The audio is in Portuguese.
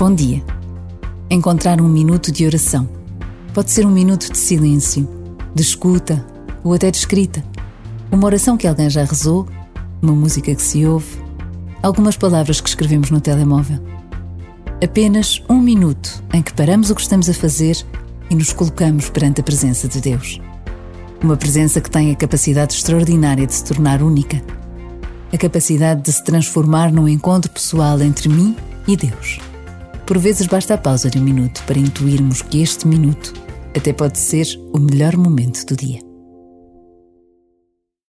Bom dia. Encontrar um minuto de oração. Pode ser um minuto de silêncio, de escuta ou até de escrita. Uma oração que alguém já rezou, uma música que se ouve, algumas palavras que escrevemos no telemóvel. Apenas um minuto em que paramos o que estamos a fazer e nos colocamos perante a presença de Deus. Uma presença que tem a capacidade extraordinária de se tornar única. A capacidade de se transformar num encontro pessoal entre mim e Deus. Por vezes basta a pausa de um minuto para intuirmos que este minuto até pode ser o melhor momento do dia.